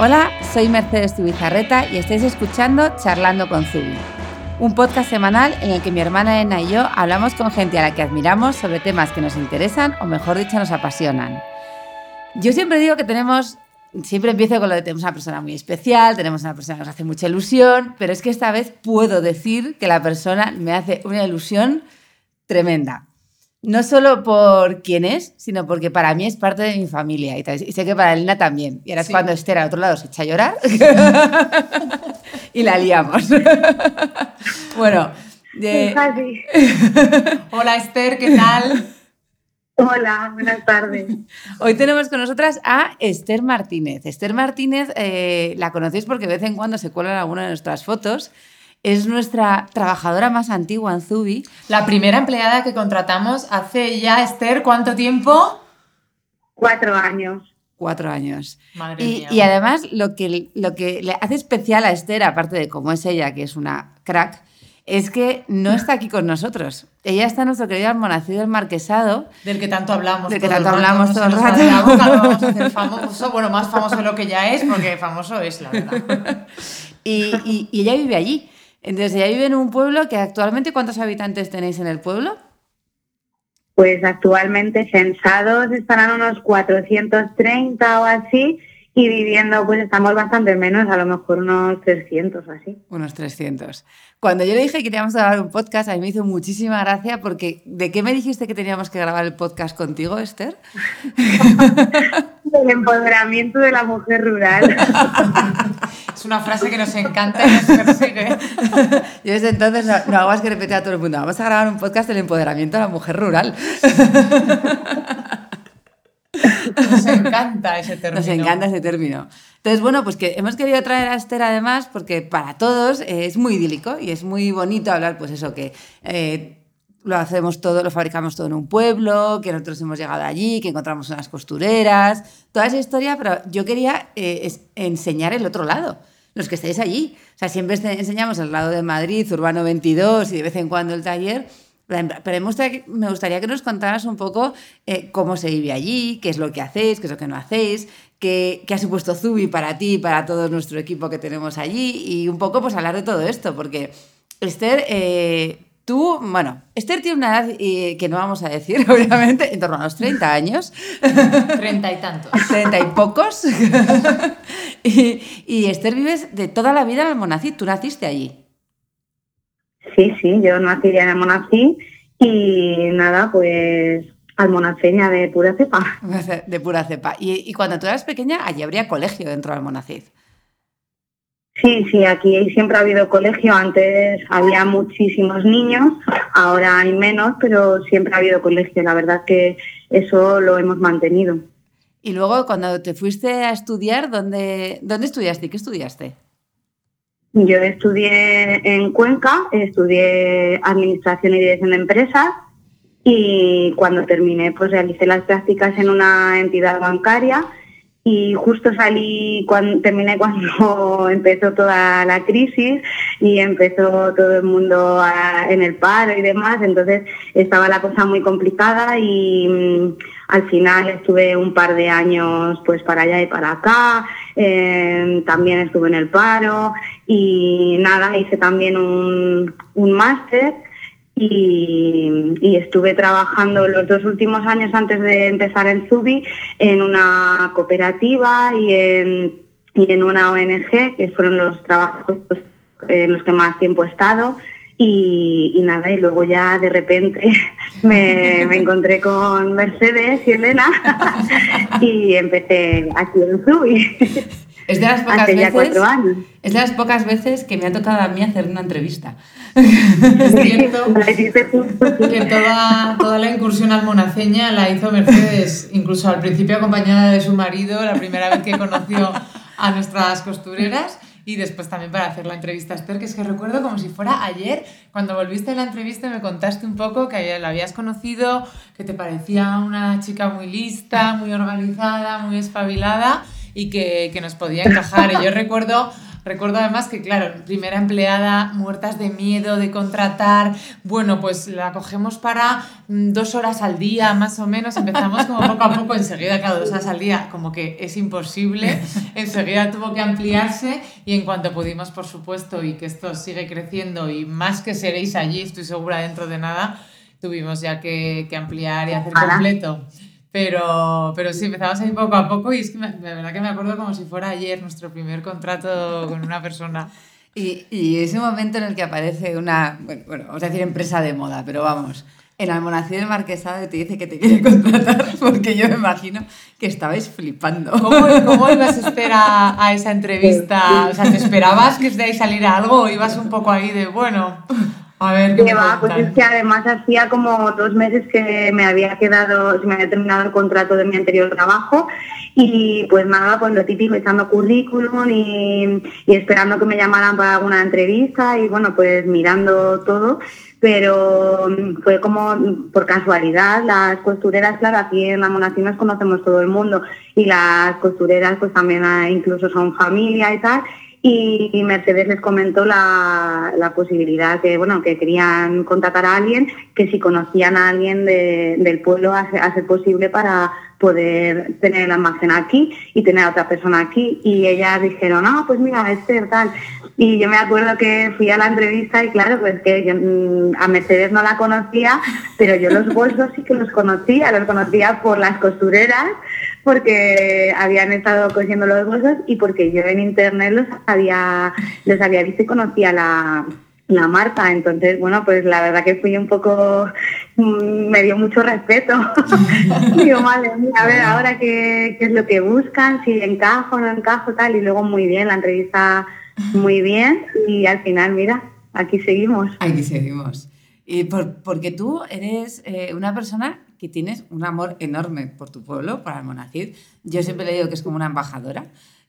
Hola, soy Mercedes Tubizarreta y estáis escuchando Charlando con Zubi, un podcast semanal en el que mi hermana Ena y yo hablamos con gente a la que admiramos sobre temas que nos interesan o mejor dicho nos apasionan. Yo siempre digo que tenemos, siempre empiezo con lo de tenemos una persona muy especial, tenemos una persona que nos hace mucha ilusión, pero es que esta vez puedo decir que la persona me hace una ilusión tremenda. No solo por quién es, sino porque para mí es parte de mi familia y, sé que para Elena también. Y ahora es cuando Esther al otro lado se echa a llorar y la liamos. bueno. Hola Esther, ¿qué tal? Hola, buenas tardes. Hoy tenemos con nosotras a Esther Martínez. Esther Martínez eh, la conocéis porque de vez en cuando se cuela en alguna de nuestras fotos es nuestra trabajadora más antigua en Zubi. La primera empleada que contratamos hace ya, Esther, ¿cuánto tiempo? Cuatro años. Cuatro años. Madre y, mía. y, además lo que, lo que le hace especial a Esther, aparte de cómo es ella, que es una crack, es que no está aquí con nosotros. Ella está en nuestro querido Almonacid del Marquesado. Del que tanto hablamos. Del que tanto hablamos todo el rato. vamos a hacer famoso, bueno, más famoso de lo que ya es, porque famoso es, la verdad. y, y ella vive allí. Entonces, ella vive en un pueblo que actualmente, ¿cuántos habitantes tenéis en el pueblo? Pues actualmente censados estarán unos 430 o así y viviendo pues estamos bastante menos, a lo mejor unos 300 o así. Unos 300. Cuando yo le dije que queríamos grabar un podcast, a mí me hizo muchísima gracia porque ¿de qué me dijiste que teníamos que grabar el podcast contigo, Esther? Del empoderamiento de la mujer rural. Es una frase que nos encanta y nos persigue. Yo desde entonces no, hago más que repetir a todo el mundo. Vamos a grabar un podcast del empoderamiento de la mujer rural. Nos encanta ese término. Nos encanta ese término. Entonces, bueno, pues que hemos querido traer a Esther además porque para todos es muy idílico y es muy bonito hablar, pues eso, que eh, lo hacemos todo, lo fabricamos todo en un pueblo, que nosotros hemos llegado allí, que encontramos unas costureras, toda esa historia, pero yo quería eh, enseñar el otro lado, los que estáis allí. O sea, siempre enseñamos el lado de Madrid, Urbano 22 y de vez en cuando el taller, pero me gustaría que nos contaras un poco eh, cómo se vive allí, qué es lo que hacéis, qué es lo que no hacéis, qué, qué ha supuesto Zubi para ti, para todo nuestro equipo que tenemos allí y un poco pues hablar de todo esto, porque Esther, eh, tú, bueno, Esther tiene una edad eh, que no vamos a decir, obviamente, en torno a los 30 años. Treinta y tantos. Treinta y pocos. y, y, Esther vives de toda la vida en Almonacid, tú naciste allí. Sí, sí, yo nací en Almonacid y nada, pues almonaceña de pura cepa. De pura cepa. Y, y, cuando tú eras pequeña, allí habría colegio dentro de Almonacid. Sí, sí, aquí siempre ha habido colegio. Antes había muchísimos niños, ahora hay menos, pero siempre ha habido colegio. La verdad que eso lo hemos mantenido. Y luego, cuando te fuiste a estudiar, ¿dónde, dónde estudiaste y qué estudiaste? Yo estudié en Cuenca, estudié Administración y Dirección de Empresas y cuando terminé pues realicé las prácticas en una entidad bancaria y justo salí cuando terminé cuando empezó toda la crisis y empezó todo el mundo en el paro y demás, entonces estaba la cosa muy complicada y mm, al final estuve un par de años pues para allá y para acá, em, también estuve en el paro y nada, hice también un, un máster y, estuve trabajando los dos últimos años antes de empezar en Zubi en una cooperativa y en, y en una ONG, que fueron los trabajos en los que más tiempo he estado. Y, nada, y luego ya de repente me, encontré con Mercedes y Elena y empecé aquí en Zubi. Es de las pocas veces. Es de las pocas veces que me ha tocado a mí hacer una entrevista. Es cierto que toda, toda la incursión almonaceña la hizo Mercedes, incluso al principio acompañada de su marido, la primera vez que conoció a nuestras costureras y después también para hacer la entrevista a Esther, que es que recuerdo como si fuera ayer, cuando volviste a la entrevista me contaste un poco que la habías conocido, que te parecía una chica muy lista, muy organizada, muy espabilada y que, que nos podía encajar. Y yo recuerdo Recuerdo además que, claro, primera empleada, muertas de miedo de contratar, bueno, pues la cogemos para mm, dos horas al día, más o menos, empezamos como poco a poco, enseguida, claro, dos horas al día, como que es imposible, enseguida tuvo que ampliarse y en cuanto pudimos, por supuesto, y que esto sigue creciendo y más que seréis allí, estoy segura dentro de nada, tuvimos ya que, que ampliar y hacer completo. Pero, pero sí, empezamos ahí poco a poco y es que me, de verdad que me acuerdo como si fuera ayer nuestro primer contrato con una persona. Y, y ese momento en el que aparece una, bueno, bueno, vamos a decir empresa de moda, pero vamos, el Almonacid del Marquesado te dice que te quiere contratar porque yo me imagino que estabais flipando. ¿Cómo, cómo ibas a esperar a esa entrevista? O sea, ¿te esperabas que de ahí saliera algo o ibas un poco ahí de, bueno, a ver, ¿qué va, pues es que además hacía como dos meses que me había quedado, se me había terminado el contrato de mi anterior trabajo y pues nada, pues lo típico, echando currículum y, y esperando que me llamaran para alguna entrevista y bueno, pues mirando todo pero fue como por casualidad, las costureras, claro, aquí en la Monacín nos conocemos todo el mundo y las costureras pues también ah, incluso son familia y tal, y Mercedes les comentó la, la, posibilidad que bueno que querían contratar a alguien que si conocían a alguien de, del pueblo ser posible para poder tener el almacén aquí y tener a otra persona aquí. Y ellas dijeron no pues mira este tal y yo me acuerdo que fui a la entrevista y claro pues que yo, mm, a Mercedes no la conocía pero yo los bolsos sí que los conocía los conocía por las costureras porque habían estado cosiendo los bolsos y porque yo en internet los había, los había visto y conocía la, la marca. Entonces, bueno, pues la verdad que fui un poco, mm, me dio mucho respeto. Digo, madre a ver ahora qué, qué, es lo que buscan, si encajo no encajo, tal. Y luego muy bien, la entrevista muy bien y al final, mira, aquí seguimos. Aquí seguimos. Y por, porque tú eres eh, una persona que tienes un amor enorme por tu pueblo, por Almonacid. Yo siempre le digo que es como una embajadora,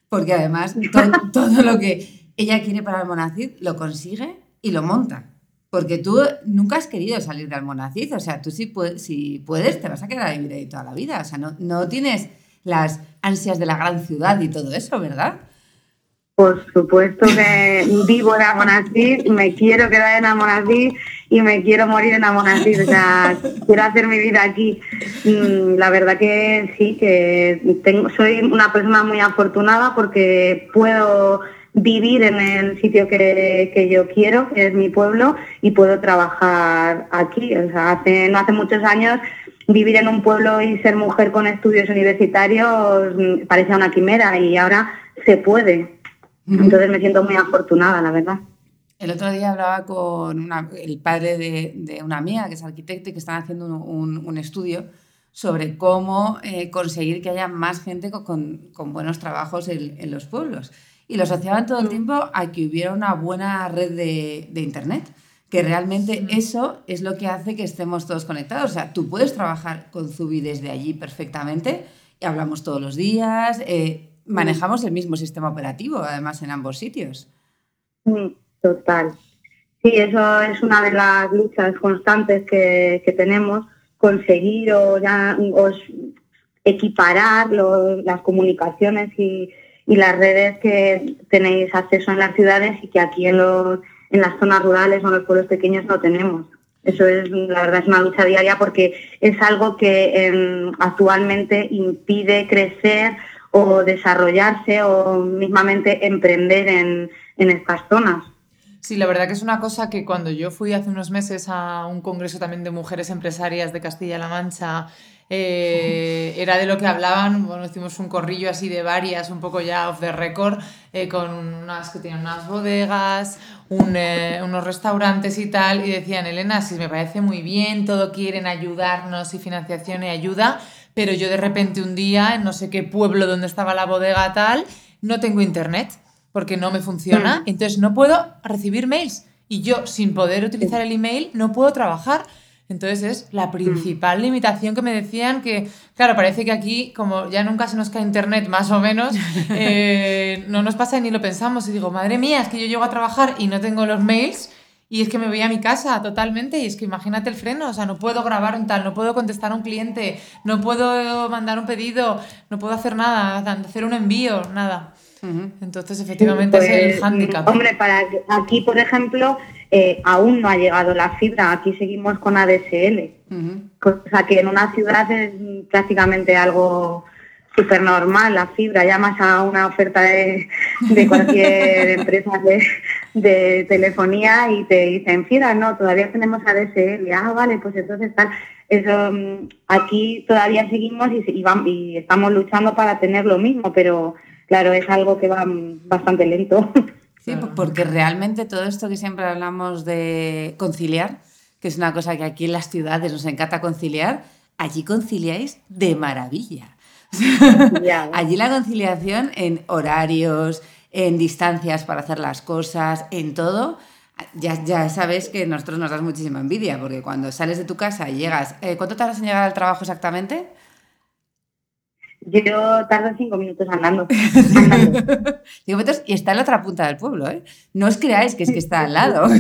porque además todo, todo lo que ella quiere para Almonacid lo consigue y lo monta. Porque tú nunca has querido salir de Almonacid, o sea, tú si puedes, si puedes te vas a quedar a vivir ahí toda la vida, o sea, no, no tienes las ansias de la gran ciudad y todo eso, ¿verdad? Por supuesto que vivo en Almonacid, me quiero quedar en Almonacid y me quiero morir en Almonacid, o sea, quiero hacer mi vida aquí. Mm, la verdad que sí, que tengo, soy una persona muy afortunada porque puedo vivir en el sitio que, que, yo quiero, que es mi pueblo, y puedo trabajar aquí. O sea, hace, no hace muchos años vivir en un pueblo y ser mujer con estudios universitarios mm, parecía una quimera y ahora se puede. Entonces me siento muy afortunada, la verdad. El otro día hablaba con una, el padre de, de, una amiga que es arquitecto y que están haciendo un, un, un estudio sobre cómo eh, conseguir que haya más gente con, con buenos trabajos en, en, los pueblos. Y lo asociaban todo el mm. tiempo a que hubiera una buena red de, de Internet, que realmente eso es lo que hace que estemos todos conectados. O sea, tú puedes trabajar con Zubi desde allí perfectamente y hablamos todos los días, eh, manejamos el mismo sistema operativo, además, en ambos sitios. Mm. Total. Sí, eso es una de las luchas constantes que, que tenemos, conseguir o, ya, equiparar las comunicaciones y, y, las redes que tenéis acceso en las ciudades y que aquí en, los, en las zonas rurales o en los pueblos pequeños no tenemos. Eso es, la verdad, es una lucha diaria porque es algo que eh, actualmente impide crecer o desarrollarse o mismamente emprender en, en estas zonas. Sí, la verdad que es una cosa que cuando yo fui hace unos meses a un congreso también de mujeres empresarias de Castilla-La Mancha, eh, era de lo que hablaban, bueno, hicimos un corrillo así de varias, un poco ya off the record, eh, con unas que tienen unas bodegas, eh, unos restaurantes y tal, y decían, Elena, sí, me parece muy bien, todo quieren ayudarnos y financiación y ayuda, pero yo de repente un día, en no sé qué pueblo donde estaba la bodega tal, no tengo internet porque no me funciona, mm. entonces no puedo recibir mails y yo sin poder utilizar el email no puedo trabajar. Entonces es la mm. principal limitación que me decían que, claro, parece que aquí, como ya nunca se nos cae internet, más o menos, eh, no nos pasa ni lo pensamos. Y digo, madre mía, es que yo llego a trabajar y no tengo los mails y es que me voy a mi casa totalmente y es que imagínate el freno, o sea, no puedo grabar un tal, no puedo contestar a un cliente, no puedo mandar un pedido, no puedo hacer nada, hacer un envío, nada. Entonces, efectivamente, es el Pues, hándicap. Hombre, para aquí, por ejemplo, eh, aún no ha llegado la fibra. Aquí seguimos con ADSL. Ujú. Cosa que en una ciudad es prácticamente algo súper normal, la fibra. Llamas a una oferta de, de cualquier empresa de, de telefonía y te dicen, fibra, no, todavía tenemos ADSL. Ah, vale, pues entonces tal. Eso, mm, aquí todavía seguimos y, y y estamos luchando para tener lo mismo, pero claro, es algo que va bastante lento. Sí, po- porque realmente todo esto que siempre hablamos de conciliar, que es una cosa que aquí en las ciudades nos encanta conciliar, allí conciliáis de maravilla. Allí la conciliación en horarios, en distancias para hacer las cosas, en todo. Ya, ya sabes que a nosotros nos das muchísima envidia, porque cuando sales de tu casa y llegas, eh, ¿cuánto tardas en llegar al trabajo exactamente? Yo tardo cinco minutos andando. andando. Cinco metros y está en la otra punta del pueblo, ¿eh? No os creáis que es que está al lado.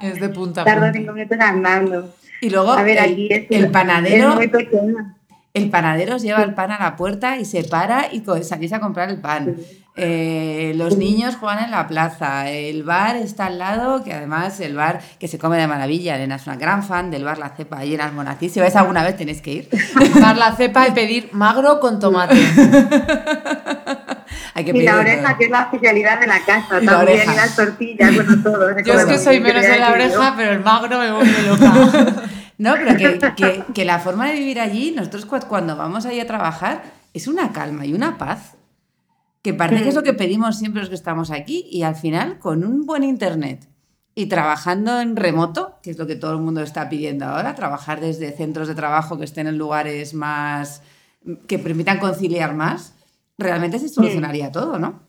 Es de punta a Tardo punta. cinco minutos andando. Y luego A ver, el, aquí es, el es panadero, muy pequeña. El panadero os lleva el pan a la puerta y se para y salís a comprar el pan. Eh, los niños juegan en la plaza, el bar está al lado, que además el bar que se come de maravilla. Elena es una gran fan del bar La Cepa ahí en Almonací. Si vais alguna vez tenéis que ir. Dar la cepa y pedir magro con tomate. Hay que Y la oreja, todo. que es la especialidad de la casa. Y la también, oreja. y las tortillas, bueno, todo. Yo es que soy menos de la oreja, pero el magro me vuelve loca. No, pero que, que- que la forma de vivir allí, nosotros cu- cuando vamos ahí a trabajar, es una calma y una paz. Que parece que es lo que pedimos siempre los que estamos aquí y al final con un buen internet y trabajando en remoto, que es lo que todo el mundo está pidiendo ahora, trabajar desde centros de trabajo que estén en lugares más que permitan conciliar más, realmente se solucionaría todo, ¿no?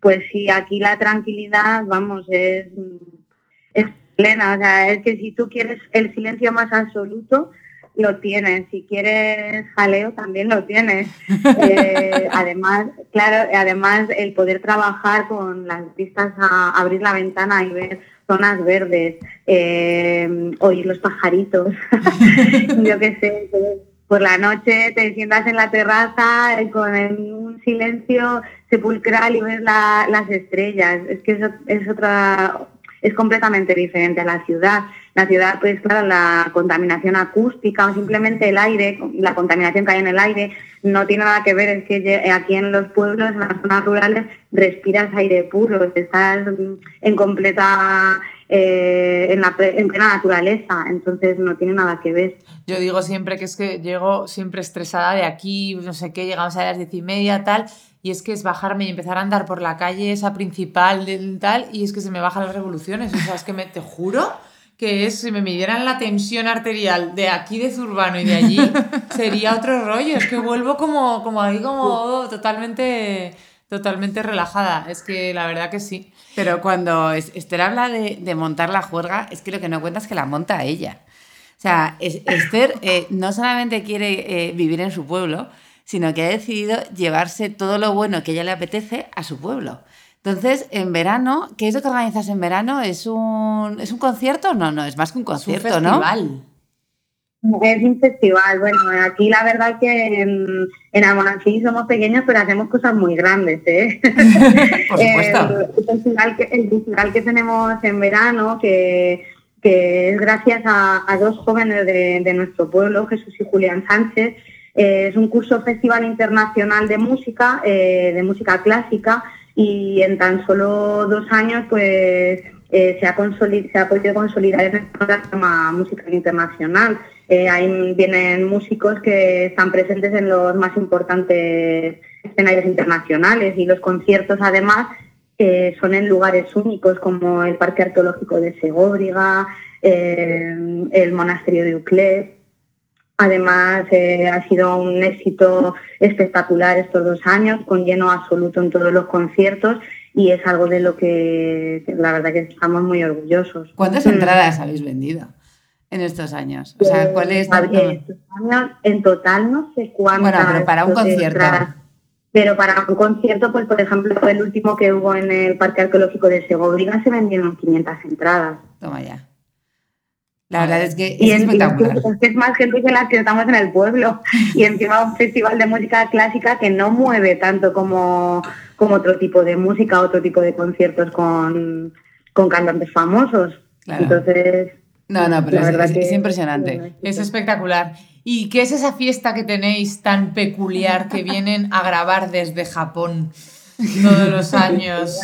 Pues sí, aquí la tranquilidad, vamos, es plena. O sea, es que si tú quieres el silencio más absoluto, lo tienes. Si quieres jaleo, también lo tienes. Eh, además, claro, además el poder trabajar con las vistas a abrir la ventana y ver zonas verdes, eh, oír los pajaritos, yo qué sé, por la noche te sientas en la terraza con un silencio sepulcral y ves la- las estrellas. Es que eso es otra, es completamente diferente a la ciudad. La ciudad, pues claro, la contaminación acústica o simplemente el aire, la contaminación que hay en el aire, no tiene nada que ver, es que aquí en los pueblos, en las zonas rurales, respiras aire puro, estás en completa, eh, en, la, en plena naturaleza, entonces no tiene nada que ver. Yo digo siempre que es que llego siempre estresada de aquí, no sé qué, llegamos a las diez y media, tal, y es que es bajarme y empezar a andar por la calle esa principal del tal, y es que se me bajan las revoluciones. O sea, es que me, te juro que es, si me midieran la tensión arterial de aquí de Zurbano y de allí, sería otro rollo. Es que vuelvo como, como ahí, como totalmente, totalmente relajada. Es que la verdad que sí. Pero cuando Es- Esther habla de, de montar la juerga, es que lo que no cuenta es que la monta ella. O sea, Es- Esther eh, no solamente quiere eh, vivir en su pueblo, sino que ha decidido llevarse todo lo bueno que a ella le apetece a su pueblo. Entonces, en verano, ¿qué es lo que organizas en verano? ¿Es un, ¿es un concierto? No, no, es más que un Es un concierto, ¿no? festival. Es un festival, bueno, aquí la verdad que en, en Almonacid somos pequeños, pero hacemos cosas muy grandes, ¿eh? Por supuesto. El, el festival que, el festival que tenemos en verano, que, que es gracias a, a dos jóvenes de, de nuestro pueblo, Jesús y Julián Sánchez, eh, es un curso festival internacional de música, eh, de música clásica, y en tan solo dos años, pues eh, se, ha se ha podido consolidar en el programa musical internacional. Ahí vienen músicos que están presentes en los más importantes escenarios internacionales y los conciertos además eh, son en lugares únicos como el Parque Arqueológico de Segóbriga, el Monasterio de Uclés. Además, eh, ha sido un éxito espectacular estos dos años, con lleno absoluto en todos los conciertos y es algo de lo que, la verdad que estamos muy orgullosos. ¿Cuántas Mm. entradas habéis vendido en estos años? O sea, ¿cuál es? Eh, años, en total no sé cuántas. Bueno, pero para un concierto. Pero para un concierto, pues por ejemplo, el último que hubo en el Parque Arqueológico de Segovia se vendieron 500 entradas. Toma ya. La verdad es que es espectacular. Es, que es más gente que las que estamos en el pueblo. Y encima un festival de música clásica que no mueve tanto como, como otro tipo de música, otro tipo de conciertos con, con cantantes famosos. Entonces, no, no, pero es, impresionante. Es espectacular. ¿Y qué es esa fiesta que tenéis tan peculiar que vienen a grabar desde Japón todos los años?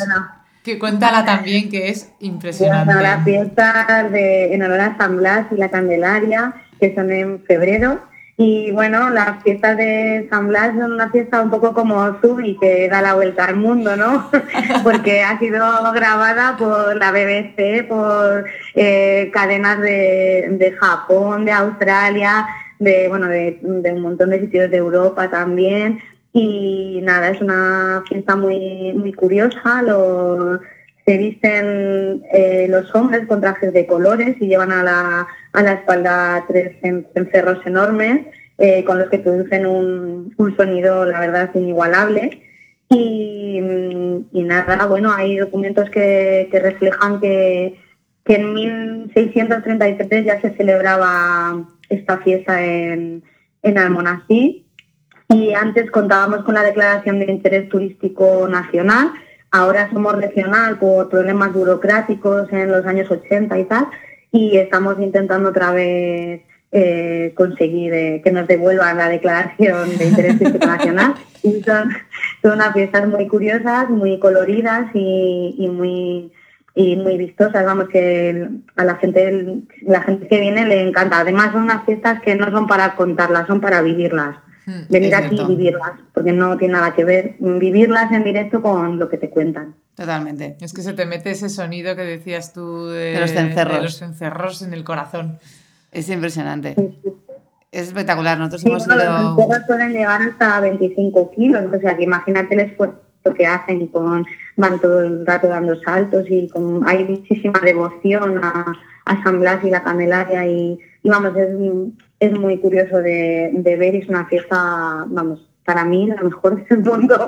Que cuéntala también, que es impresionante. las fiestas de, en honor a San Blas y la Candelaria, que son en febrero. Y bueno, las fiestas de San Blas son una fiesta un poco como y que da la vuelta al mundo, ¿no? Porque ha sido grabada por la BBC, por eh, cadenas de, de, Japón, de Australia, de, bueno, de, de, un montón de sitios de Europa también. Y nada, es una fiesta muy, muy curiosa. se visten eh, los hombres con trajes de colores y llevan a la, a la espalda tres cencerros enormes eh, con los que producen un, un, sonido, la verdad, inigualable. Y, y, nada, bueno, hay documentos que, que reflejan que, que en 1633 ya se celebraba esta fiesta en, en Almonací y antes contábamos con la declaración de interés turístico nacional, ahora somos regional por problemas burocráticos en los años 80 y tal, y estamos intentando otra vez eh, conseguir eh, que nos devuelvan la declaración de interés turístico nacional. Y son, unas fiestas muy curiosas, muy coloridas y, muy y muy vistosas, vamos que a la gente la gente que viene le encanta. Además son unas fiestas que no son para contarlas, son para vivirlas. Hmm, venir aquí y vivirlas, porque no tiene nada que ver vivirlas en directo con lo que te cuentan. Totalmente. Es que se te mete ese sonido que decías tú de, los cencerros. los cencerros en el corazón. Es impresionante. Es espectacular. Nosotros hemos ido... Los cencerros pueden llegar hasta 25 kilos, o sea que imagínate el esfuerzo que hacen con van todo el rato dando saltos y con, hay muchísima devoción a, a San Blas y la Candelaria y, y vamos, es es muy curioso de, ver y es una fiesta, vamos, para mí la mejor del mundo,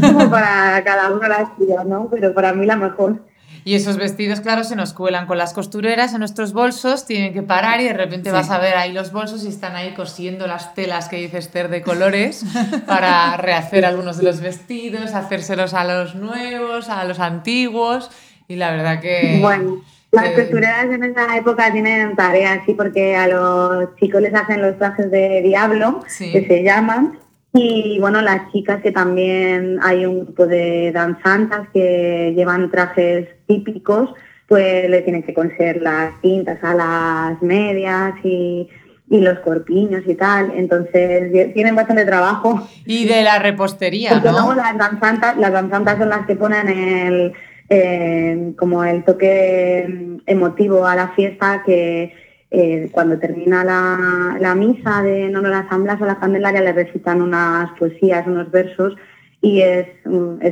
como para cada uno la suya, ¿no? Pero para mí la mejor. Y esos vestidos, claro, se nos cuelan con las costureras en nuestros bolsos, tienen que parar y de repente vas a ver ahí los bolsos y están ahí cosiendo las telas que dice Esther de colores para rehacer algunos de los vestidos, hacérselos a los nuevos, a los antiguos. Y la verdad que... Bueno las costureras en esa época tienen tareas, sí, porque a los chicos les hacen los trajes de diablo, que se llaman, y bueno, las chicas que también hay un grupo de danzantas que llevan trajes típicos, pues le tienen que coser las cintas a las medias y, y los corpiños y tal. Entonces tienen bastante trabajo. Y de la repostería, ¿no? las danzantas, las danzantas son las que ponen el eh, como el toque emotivo a la fiesta que eh, cuando termina la, misa de no las asamblas o la Candelaria le recitan unas poesías, unos versos y es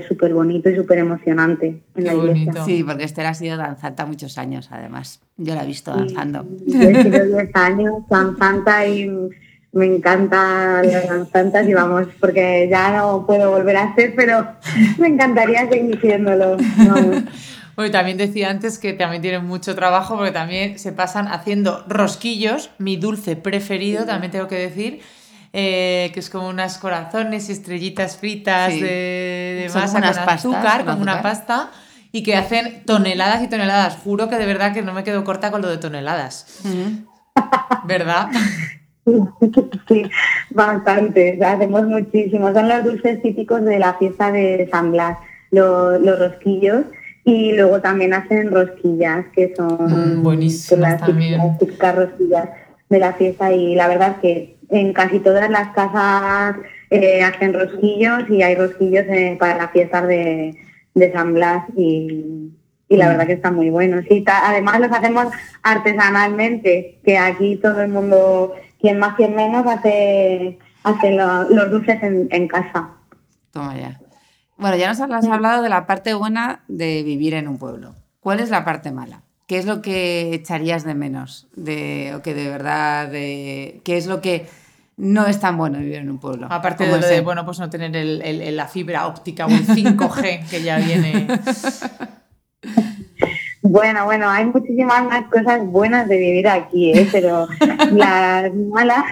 súper bonito y súper emocionante en la iglesia. Sí, porque Esther ha sido danzanta muchos años además. Yo la he visto danzando. yo he sido 10 años danzanta y me encanta las tantas y vamos, porque ya no puedo volver a hacer, pero me encantaría seguir haciéndolo. Bueno, también decía antes que también tienen mucho trabajo porque también se pasan haciendo rosquillos, mi dulce preferido, también tengo que decir, eh, que es como unas corazones y estrellitas fritas de, masa con azúcar, como una pasta, y que hacen toneladas y toneladas. Juro que de verdad que no me quedo corta con lo de toneladas. ¿Verdad? Sí, bastante. Hacemos muchísimo. Son los dulces típicos de la fiesta de San Blas, los, rosquillos. Y luego también hacen rosquillas, que son mm, buenísimas. Las típicas rosquillas de la fiesta. Y la verdad que en casi todas las casas eh, hacen rosquillos y hay rosquillos eh, para la fiesta de, de San Blas. Y, y la mm. verdad que están muy buenos. Y además los hacemos artesanalmente, que aquí todo el mundo quien más, quien menos hace, hace los dulces en, casa. Toma ya. Bueno, ya nos has hablado de la parte buena de vivir en un pueblo. ¿Cuál es la parte mala? ¿Qué es lo que echarías de menos? De, o que de verdad, de, ¿qué es lo que no es tan bueno vivir en un pueblo? Aparte de, de, bueno, pues no tener la fibra óptica o el 5G que ya viene. Bueno, bueno, hay muchísimas más cosas buenas de vivir aquí, ¿eh? pero las malas,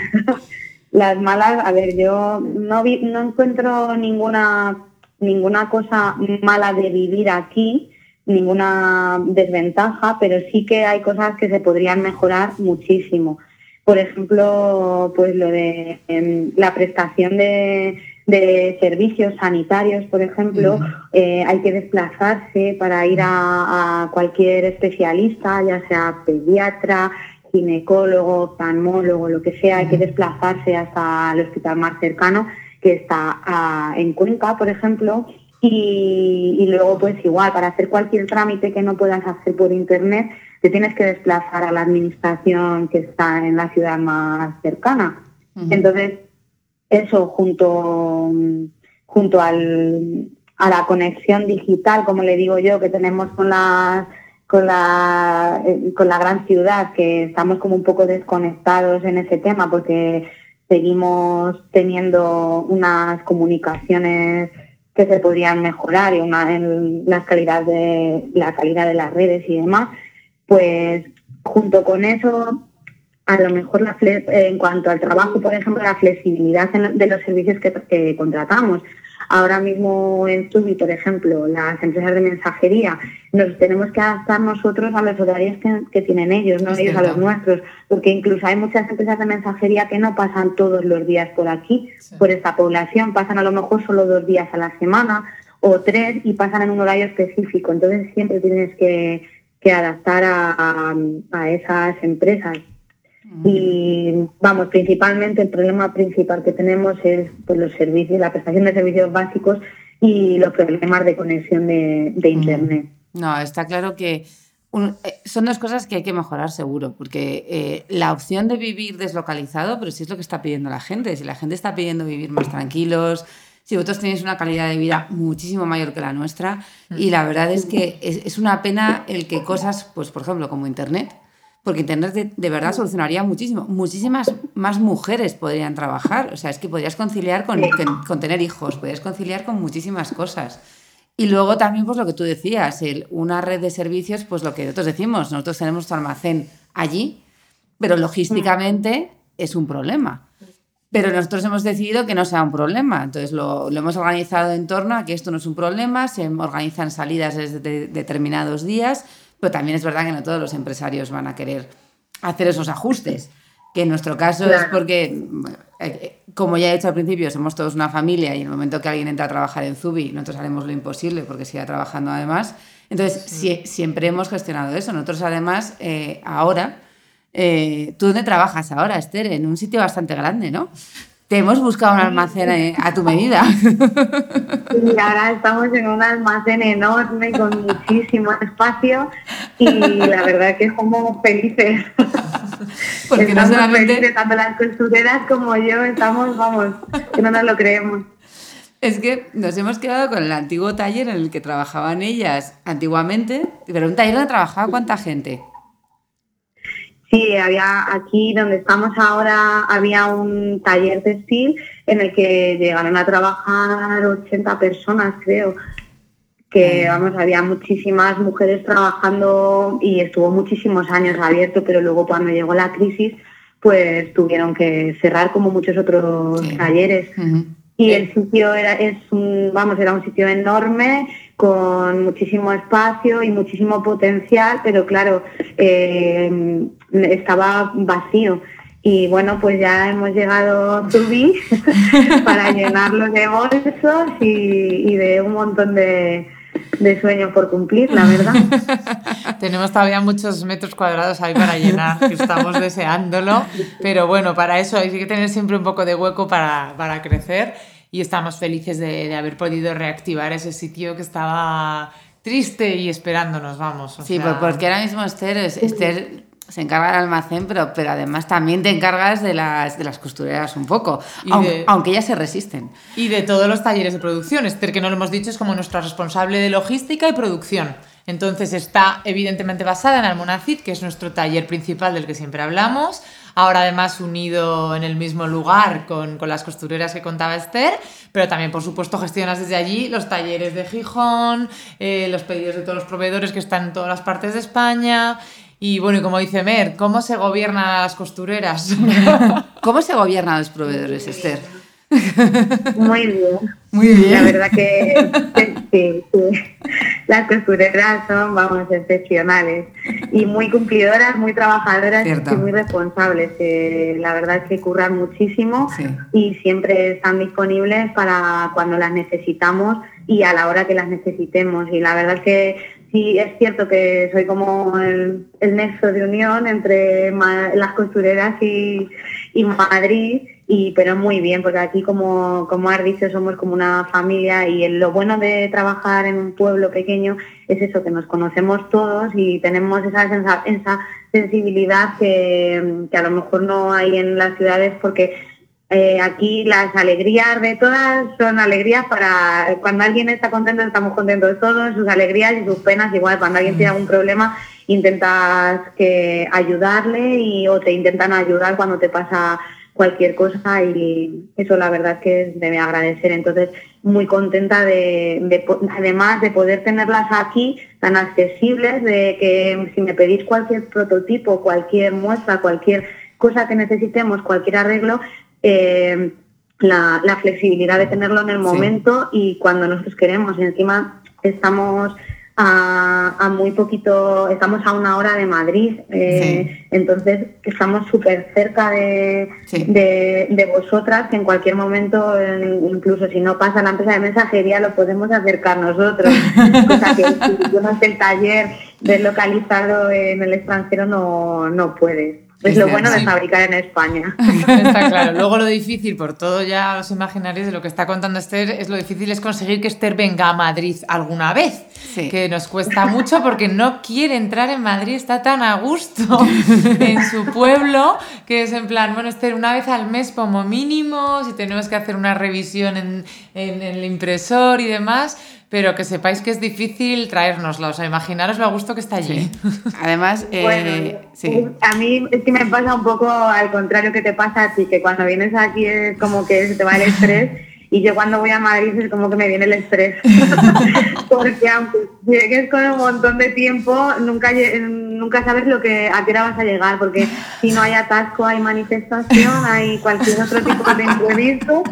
las malas, a ver, yo no, no encuentro ninguna, ninguna cosa mala de vivir aquí, ninguna desventaja, pero sí que hay cosas que se podrían mejorar muchísimo. Por ejemplo, pues lo de em, la prestación de, servicios sanitarios, por ejemplo, eh, hay que desplazarse para ir a, cualquier especialista, ya sea pediatra, ginecólogo, oftalmólogo, lo que sea, hay que desplazarse hasta el hospital más cercano, que está ah, en Cuenca, por ejemplo, y, luego, pues igual, para hacer cualquier trámite que no puedas hacer por internet, te tienes que desplazar a la administración que está en la ciudad más cercana. Entonces, eso junto, junto al, a la conexión digital, como le digo yo, que tenemos con la, con la, eh, con la gran ciudad, que estamos como un poco desconectados en ese tema porque seguimos teniendo unas comunicaciones que se podrían mejorar y una, en la calidad de la calidad de las redes y demás, pues junto con eso a lo mejor la en cuanto al trabajo, por ejemplo, la flexibilidad de los servicios que contratamos. Ahora mismo en Tubi, por ejemplo, las empresas de mensajería, nos tenemos que adaptar nosotros a los horarios que, tienen ellos, no ellos a los nuestros, porque incluso hay muchas empresas de mensajería que no pasan todos los días por aquí, por esta población, pasan a lo mejor solo dos días a la semana o tres y pasan en un horario específico. Entonces siempre tienes que, adaptar a esas empresas. Y vamos, principalmente el problema principal que tenemos es pues, los servicios, la prestación de servicios básicos y los problemas de conexión de, Internet. No, está claro que eh, son dos cosas que hay que mejorar seguro, porque eh, la opción de vivir deslocalizado, pero si es lo que está pidiendo la gente, si la gente está pidiendo vivir más tranquilos, si vosotros tenéis una calidad de vida muchísimo mayor que la nuestra, y la verdad es que es, es una pena el que cosas, pues por ejemplo, como Internet, porque Internet de, verdad solucionaría muchísimo. Muchísimas más mujeres podrían trabajar. O sea, es que podrías conciliar con, con, tener hijos, podrías conciliar con muchísimas cosas. Y luego también, pues lo que tú decías, el, una red de servicios, pues lo que nosotros decimos, nosotros tenemos tu almacén allí, pero logísticamente es un problema. Pero nosotros hemos decidido que no sea un problema. Entonces lo, lo, hemos organizado en torno a que esto no es un problema, se organizan salidas desde determinados días pero también es verdad que no todos los empresarios van a querer hacer esos ajustes, que en nuestro caso es porque, eh, como ya he dicho al principio, somos todos una familia y en el momento que alguien entra a trabajar en Zubi, nosotros haremos lo imposible porque siga trabajando además. Entonces, siempre hemos gestionado eso. Nosotros además, eh, ahora, eh, ¿tú dónde trabajas ahora, Esther? En un sitio bastante grande, ¿no? Te hemos buscado un almacén eh, a tu medida. Y ahora estamos en un almacén enorme con muchísimo espacio y la verdad que somos felices. Porque estamos no solamente... felices, tanto las costureras como yo estamos, vamos, que no nos lo creemos. Es que nos hemos quedado con el antiguo taller en el que trabajaban ellas antiguamente, pero un taller donde trabajaba cuánta gente. Sí, había aquí donde estamos ahora, había un taller textil en el que llegaron a trabajar 80 personas, creo. Que vamos, había muchísimas mujeres trabajando y estuvo muchísimos años abierto, pero luego cuando llegó la crisis, pues tuvieron que cerrar como muchos otros talleres. Y el sitio era, es un, vamos, era un sitio enorme con muchísimo espacio y muchísimo potencial, pero claro, eh, estaba vacío. Y bueno, pues ya hemos llegado a Tubi para llenarlo de bolsos y, de un montón de, de sueños por cumplir, la verdad. Tenemos todavía muchos metros cuadrados ahí para llenar, que estamos deseándolo, pero bueno, para eso hay que tener siempre un poco de hueco para, para crecer y estamos felices de, de, haber podido reactivar ese sitio que estaba triste y esperándonos, vamos. sí, porque ahora mismo Esther, Esther se encarga del almacén, pero, pero además también te encargas de las, de las costureras un poco, aunque, aunque, ellas se resisten. Y de todos los talleres de producción. Esther, que no lo hemos dicho, es como nuestra responsable de logística y producción. Entonces está evidentemente basada en Almonacid, que es nuestro taller principal del que siempre hablamos. Ahora además unido en el mismo lugar con, con las costureras que contaba Esther, pero también, por supuesto, gestionas desde allí los talleres de Gijón, eh, los pedidos de todos los proveedores que están en todas las partes de España. Y bueno, y como dice Mer, ¿cómo se gobiernan las costureras? ¿Cómo se gobiernan los proveedores, Esther? Muy bien. Muy bien. La verdad que, sí, sí. Las costureras son, vamos, excepcionales y muy cumplidoras, muy trabajadoras y muy responsables. la verdad es que curran muchísimo y siempre están disponibles para cuando las necesitamos y a la hora que las necesitemos. Y la verdad es que sí es cierto que soy como el, nexo de unión entre las costureras y, y Madrid y pero muy bien, porque aquí como, como has dicho somos como una familia y lo bueno de trabajar en un pueblo pequeño es eso, que nos conocemos todos y tenemos esa, esa sensibilidad que, a lo mejor no hay en las ciudades porque eh, aquí las alegrías de todas son alegrías para cuando alguien está contento estamos contentos todos, sus alegrías y sus penas igual, cuando alguien tiene algún problema intentas que ayudarle y o te intentan ayudar cuando te pasa cualquier cosa y eso la verdad que es de agradecer. Entonces, muy contenta de, además de poder tenerlas aquí tan accesibles, de que si me pedís cualquier prototipo, cualquier muestra, cualquier cosa que necesitemos, cualquier arreglo, eh, la, flexibilidad de tenerlo en el momento y cuando nosotros queremos. Y encima estamos a, muy poquito, estamos a una hora de Madrid, eh, entonces estamos súper cerca de, de, vosotras, que en cualquier momento, incluso si no pasa la empresa de mensajería, lo podemos acercar nosotros. cosa que si no el taller deslocalizado en el extranjero no, no puede. Es lo bueno de fabricar en España. Está claro. Luego lo difícil, por todo ya los imaginarios de lo que está contando Esther, es lo difícil es conseguir que Esther venga a Madrid alguna vez. Que nos cuesta mucho porque no quiere entrar en Madrid, está tan a gusto en su pueblo que es en plan, bueno, Esther, una vez al mes como mínimo, si tenemos que hacer una revisión en, en el impresor y demás pero que sepáis que es difícil traérnoslo. O sea, imaginaros lo a gusto que está allí. Además, eh, a mí es que me pasa un poco al contrario que te pasa a ti, que cuando vienes aquí es como que se te va el estrés. Y yo cuando voy a Madrid es como que me viene el estrés. Porque aunque llegues con un montón de tiempo, nunca, nunca sabes lo que, a qué hora vas a llegar. Porque si no hay atasco, hay manifestación, hay cualquier otro tipo de imprevisto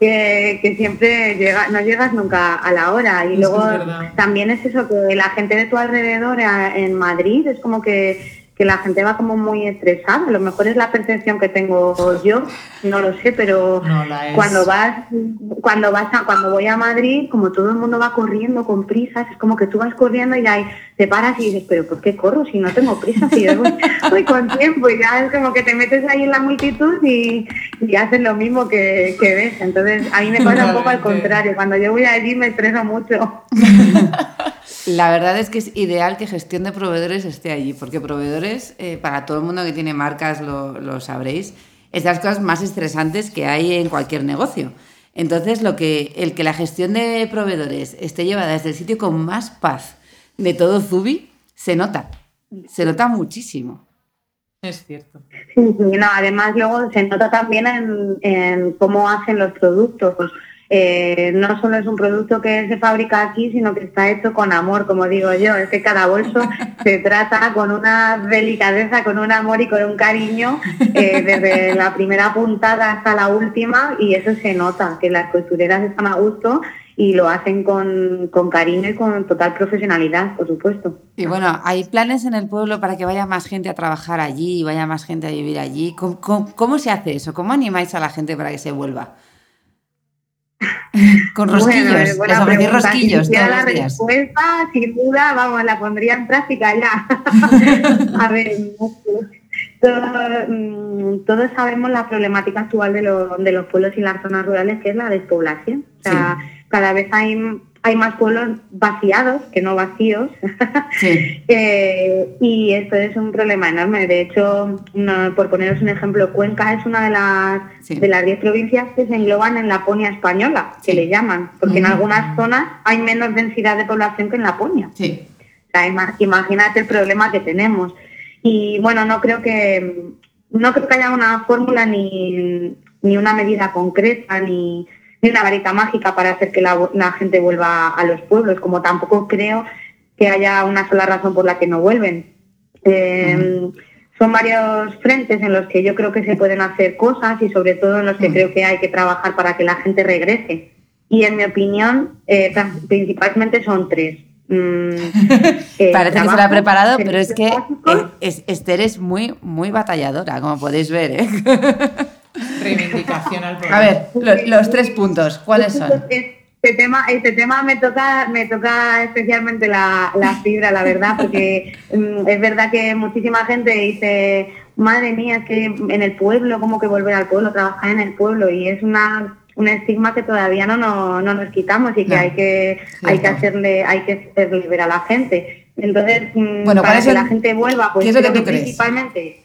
que, siempre llega, no llegas nunca a la hora. Y luego también es eso, que la gente de tu alrededor en Madrid es como que que la gente va como muy estresada. A lo mejor es la percepción que tengo yo, no lo sé, pero cuando vas, cuando vas a, cuando voy a Madrid, como todo el mundo va corriendo con prisas, es como que tú vas corriendo y ahí te paras y dices, pero ¿por qué corro si no tengo prisa? Si yo voy, con tiempo y ya es como que te metes ahí en la multitud y, y haces lo mismo que, que, ves. Entonces a mí me pasa un poco al contrario. Cuando yo voy allí me estreso mucho. La verdad es que es ideal que gestión de proveedores esté allí, porque proveedores, eh, para todo el mundo que tiene marcas lo, sabréis, es de las cosas más estresantes que hay en cualquier negocio. Entonces, lo que, el que la gestión de proveedores esté llevada desde el sitio con más paz de todo Zubi, se nota, se nota muchísimo. Es cierto. Sí, no, además luego se nota también en, en cómo hacen los productos. Eh, no solo es un producto que se fabrica aquí, sino que está hecho con amor, como digo yo. Es que cada bolso se trata con una delicadeza, con un amor y con un cariño, eh, desde la primera puntada hasta la última, y eso se nota, que las costureras están a gusto y lo hacen con, cariño y con total profesionalidad, por supuesto. Y bueno, ¿hay planes en el pueblo para que vaya más gente a trabajar allí, vaya más gente a vivir allí? cómo se hace eso? ¿Cómo animáis a la gente para que se vuelva? Con rosquillos, bueno, les rosquillos. Si la respuesta, sin duda, vamos, la pondría en práctica ya. a ver, mm, todos sabemos la problemática actual de, de, los pueblos y las zonas rurales, que es la despoblación. O sea, cada vez hay hay más pueblos vaciados que no vacíos. Eh, y esto es un problema enorme. De hecho, por poneros un ejemplo, Cuenca es una de las de las 10 provincias que se engloban en Laponia española, que le llaman, porque en algunas zonas hay menos densidad de población que en Laponia. Sí. O sea, imagínate el problema que tenemos. Y bueno, no creo que no creo que haya una fórmula ni, ni una medida concreta ni ni una varita mágica para hacer que la, la gente vuelva a los pueblos, como tampoco creo que haya una sola razón por la que no vuelven. Eh, son varios frentes en los que yo creo que se pueden hacer cosas y sobre todo en los que creo que hay que trabajar para que la gente regrese. Y en mi opinión, eh, principalmente son tres. Mm, eh, Parece que se lo ha preparado, pero es que Esther es muy, muy batalladora, como podéis ver. ¿eh? Reivindicación al A ver, los tres puntos, ¿cuáles son? Este tema, este tema me toca, me toca especialmente la, fibra, la verdad, porque mm, es verdad que muchísima gente dice, madre mía, es que en el pueblo, como que volver al pueblo, trabajar en el pueblo, y es una un estigma que todavía no, no, nos quitamos y que hay que hay que hacerle hay que hacerle ver a la gente. Entonces mm, para que la gente vuelva pues ¿qué es lo que tú crees? principalmente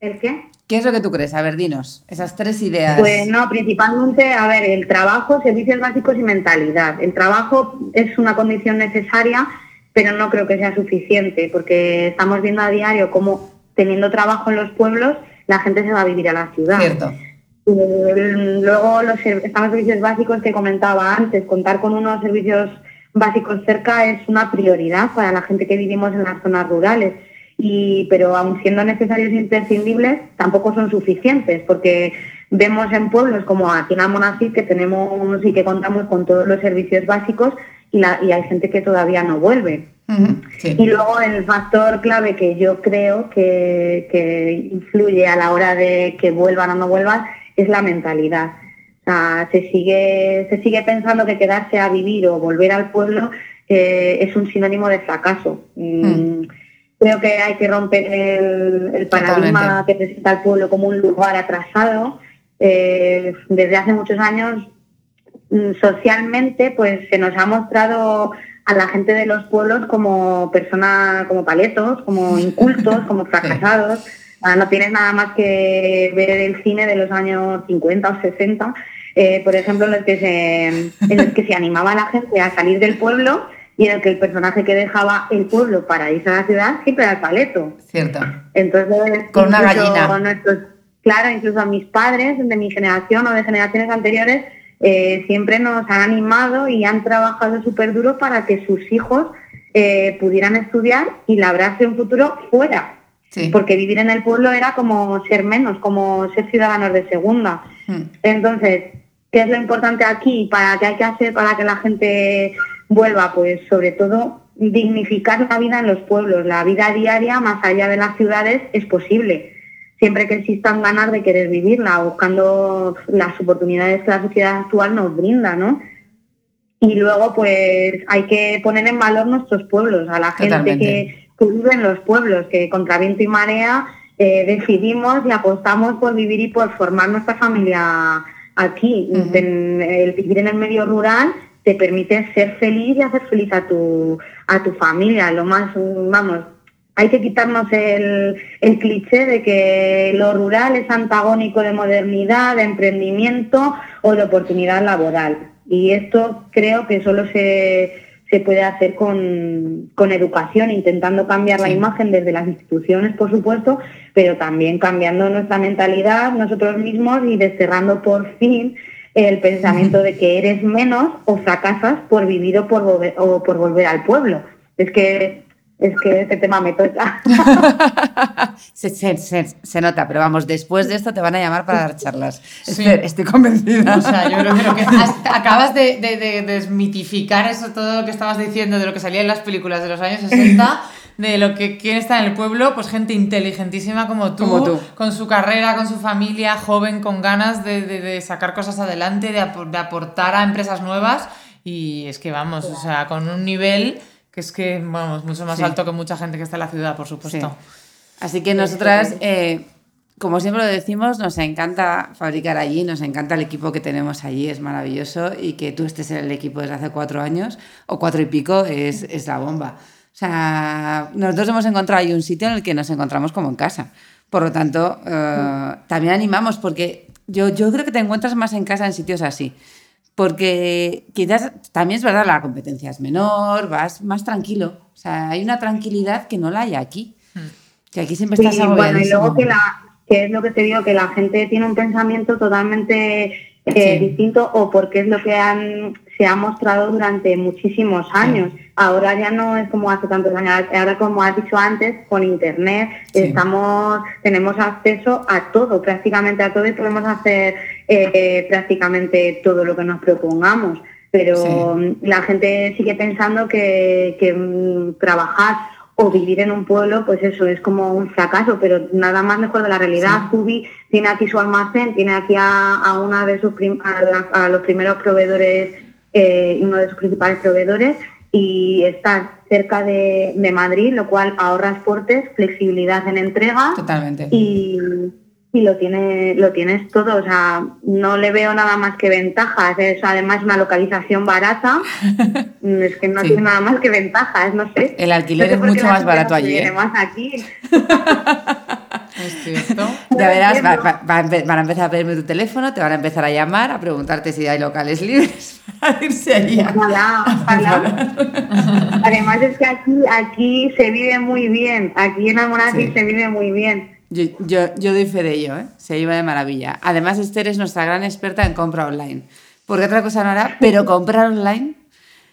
el qué ¿Qué es lo que tú crees? A ver, dinos, esas tres ideas. Pues no, principalmente, a ver, el trabajo, servicios básicos y mentalidad. El trabajo es una condición necesaria, pero no creo que sea suficiente, porque estamos viendo a diario cómo teniendo trabajo en los pueblos, la gente se va a vivir a la ciudad. Cierto. Eh, luego los servicios básicos que comentaba antes, contar con unos servicios básicos cerca es una prioridad para la gente que vivimos en las zonas rurales y, pero aun siendo necesarios e imprescindibles, tampoco son suficientes, porque vemos en pueblos como aquí en Almonacid que tenemos y que contamos con todos los servicios básicos y, la, y hay gente que todavía no vuelve. Y luego el factor clave que yo creo que, que, influye a la hora de que vuelvan o no vuelvan es la mentalidad. O sea, se sigue, se sigue pensando que quedarse a vivir o volver al pueblo eh, es un sinónimo de fracaso. Mm. Creo que hay que romper el, paradigma que presenta al pueblo como un lugar atrasado. Eh, desde hace muchos años, mm, socialmente, pues se nos ha mostrado a la gente de los pueblos como personas, como paletos, como incultos, como fracasados. No tienes nada más que ver el cine de los años 50 o 60, eh, por ejemplo, en los, que se, en los que se animaba a la gente a salir del pueblo y en el que el personaje que dejaba el pueblo para irse a la ciudad siempre era el paleto. Cierto. Entonces, con una gallina. claro, incluso a mis padres de mi generación o de generaciones anteriores eh, siempre nos han animado y han trabajado súper duro para que sus hijos eh, pudieran estudiar y labrarse un futuro fuera. Porque vivir en el pueblo era como ser menos, como ser ciudadanos de segunda. Hmm. Entonces, ¿qué es lo importante aquí? ¿Para qué hay que hacer para que la gente vuelva, pues sobre todo dignificar la vida en los pueblos, la vida diaria más allá de las ciudades es posible, siempre que existan ganas de querer vivirla, buscando las oportunidades que la sociedad actual nos brinda, ¿no? Y luego, pues hay que poner en valor nuestros pueblos, a la gente que, vive en los pueblos, que contra viento y marea eh, decidimos y apostamos por vivir y por formar nuestra familia aquí. el vivir en el medio rural te permite ser feliz y hacer feliz a tu, a tu familia. Lo más, vamos, hay que quitarnos el, el, cliché de que lo rural es antagónico de modernidad, de emprendimiento o de oportunidad laboral. Y esto creo que solo se, se puede hacer con, con educación, intentando cambiar la imagen desde las instituciones, por supuesto, pero también cambiando nuestra mentalidad nosotros mismos y desterrando por fin el pensamiento de que eres menos o fracasas por vivir o por, volver, o por volver al pueblo. Es que es que ese tema me toca. se, nota, pero vamos, después de esto te van a llamar para dar charlas. Estoy, convencida. O sea, yo creo, que acabas de, desmitificar eso, todo lo que estabas diciendo de lo que salía en las películas de los años 60 de lo que quiere estar en el pueblo, pues gente inteligentísima como tú, con su carrera, con su familia, joven, con ganas de, sacar cosas adelante, de, aportar a empresas nuevas. Y es que vamos, o sea, con un nivel que es que, vamos, mucho más alto que mucha gente que está en la ciudad, por supuesto. Así que nosotras, eh, como siempre lo decimos, nos encanta fabricar allí, nos encanta el equipo que tenemos allí, es maravilloso y que tú estés en el equipo desde hace cuatro años o cuatro y pico es, es la bomba. O sea, nosotros hemos encontrado ahí un sitio en el que nos encontramos como en casa. Por lo tanto, eh, también animamos porque yo, yo creo que te encuentras más en casa en sitios así. Porque quizás también es verdad, la competencia es menor, vas más tranquilo. O sea, hay una tranquilidad que no la hay aquí. Que aquí siempre estás sí, bueno, y luego que, la, que es lo que te digo, que la gente tiene un pensamiento totalmente eh, distinto o porque es lo que han, se ha mostrado durante muchísimos años. Ahora ya no es como hace tantos años, ahora como has dicho antes, con internet estamos, tenemos acceso a todo, prácticamente a todo y podemos hacer eh, prácticamente todo lo que nos propongamos. Pero la gente sigue pensando que, que mm, trabajar o vivir en un pueblo, pues eso es como un fracaso, pero nada más mejor de la realidad. Zubi tiene aquí su almacén, tiene aquí a, una de sus a, los primeros proveedores, eh, uno de sus principales proveedores, y está cerca de, de, Madrid, lo cual ahorra portes, flexibilidad en entrega. Totalmente. Y, y lo tiene lo tienes todo o sea no le veo nada más que ventajas es además una localización barata. Es que no tiene nada más que ventajas no sé. El alquiler es mucho más barato allí ¿eh? más aquí. Es cierto. Ya verás van a empezar a pedirme tu teléfono te van a empezar a llamar a preguntarte si hay locales libres para irse allí ojalá, ojalá. además es que aquí aquí se vive muy bien aquí en Almonacid se vive muy bien yo, yo, yo, doy fe de ello, ¿eh? se iba de maravilla. Además, Esther es nuestra gran experta en compra online. Porque otra cosa no hará, pero comprar online.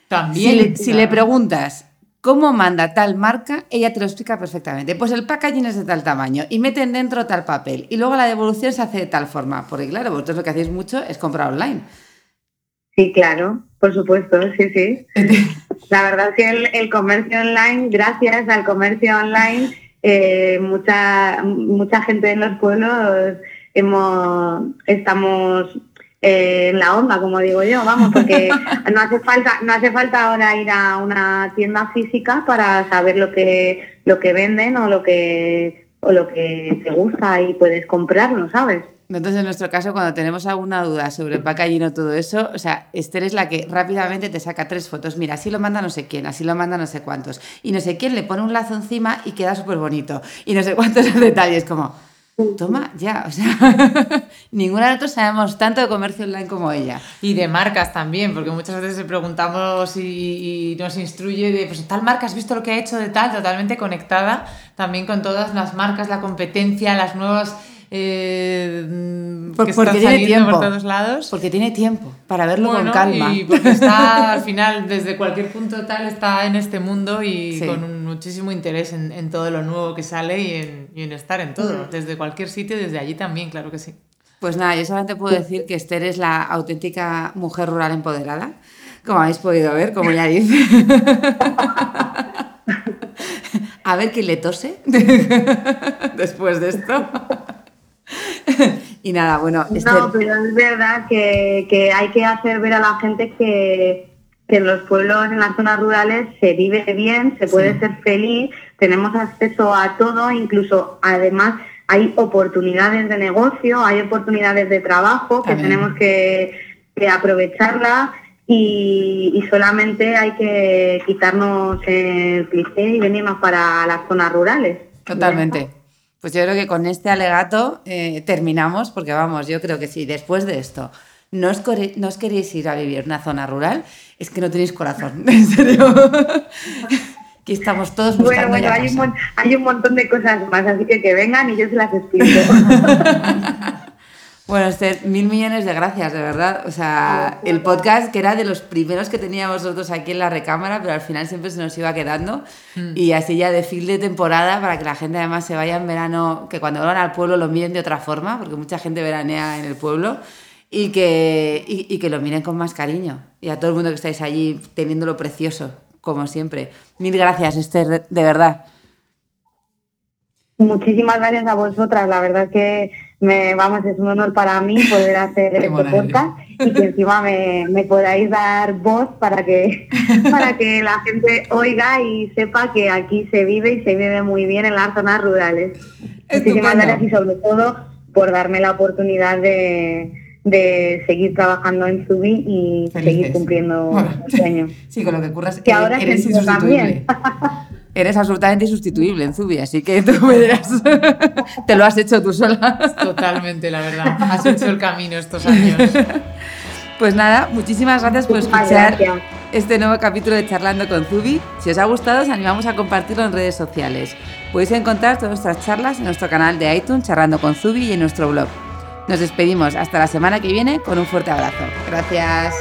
También. Si le, preguntas cómo manda tal marca, ella te lo explica perfectamente. Pues el packaging es de tal tamaño y meten dentro tal papel. Y luego la devolución se hace de tal forma. Porque, claro, vosotros lo que hacéis mucho es comprar online. Sí, claro, por supuesto, sí, sí. La verdad es que el, el comercio online, gracias al comercio online, eh, mucha, mucha gente en los pueblos hemos, estamos eh, en la onda, como digo yo, vamos, porque no hace falta, no hace falta ahora ir a una tienda física para saber lo que, lo que venden o lo que, o lo que te gusta y puedes comprarlo, ¿sabes? Entonces, en nuestro caso, cuando tenemos alguna duda sobre packaging o todo eso, o sea, Esther es la que rápidamente te saca tres fotos. Mira, así lo manda no sé quién, así lo manda no sé cuántos. Y no sé quién le pone un lazo encima y queda súper bonito. Y no sé cuántos detalles, como, toma, ya, o sea, ninguna de nosotros sabemos tanto de comercio online como ella. Y de marcas también, porque muchas veces le preguntamos y, nos instruye de, pues tal marca, ¿has visto lo que ha hecho de tal? Totalmente conectada también con todas las marcas, la competencia, las nuevas eh, porque tiene tiempo. por todos lados. Porque tiene tiempo para verlo con calma. Y porque está al final, desde cualquier punto tal, está en este mundo y con muchísimo interés en, todo lo nuevo que sale y en, estar en todo. Mm. Desde cualquier sitio, desde allí también, claro que sí. Pues nada, yo solamente puedo decir que Esther es la auténtica mujer rural empoderada, como habéis podido ver, como ya dice. A ver quién le tose después de esto. y nada, bueno. No, pero es verdad que, hay que hacer ver a la gente que, en los pueblos, en las zonas rurales, se vive bien, se puede ser feliz, tenemos acceso a todo, incluso además hay oportunidades de negocio, hay oportunidades de trabajo que tenemos que, aprovecharlas y, solamente hay que quitarnos el cliché y venirnos para las zonas rurales. Totalmente. Pues yo creo que con este alegato eh, terminamos, porque vamos, yo creo que sí, después de esto no os, no queréis ir a vivir en una zona rural, es que no tenéis corazón, en serio. Aquí estamos todos Bueno, bueno, hay un, hay un, montón de cosas más, así que que vengan y yo se las explico. Bueno, Esther, mil millones de gracias, de verdad. O sea, el podcast que era de los primeros que teníamos nosotros aquí en la recámara, pero al final siempre se nos iba quedando. Mm. Y así ya de fin de temporada, para que la gente además se vaya en verano, que cuando van al pueblo lo miren de otra forma, porque mucha gente veranea en el pueblo, y que, y, que lo miren con más cariño. Y a todo el mundo que estáis allí teniéndolo precioso, como siempre. Mil gracias, Esther, de verdad. Muchísimas gracias a vosotras. La verdad que me, vamos, es un honor para mí poder hacer este podcast y que encima me, me, podáis dar voz para que, para que la gente oiga y sepa que aquí se vive y se vive muy bien en las zonas rurales. Muchísimas gracias y sobre todo por darme la oportunidad de, de seguir trabajando en Zubi y seguir cumpliendo el sueño. Sí, con lo que curras, que ahora eres También. Eres absolutamente insustituible en Zubi, así que tú me dirás, te lo has hecho tú sola. Totalmente, la verdad. Has hecho el camino estos años. Pues nada, muchísimas gracias por escuchar este nuevo capítulo de Charlando con Zubi. Si os ha gustado, os animamos a compartirlo en redes sociales. Podéis encontrar todas nuestras charlas en nuestro canal de iTunes, Charlando con Zubi, y en nuestro blog. Nos despedimos hasta la semana que viene con un fuerte abrazo. Gracias.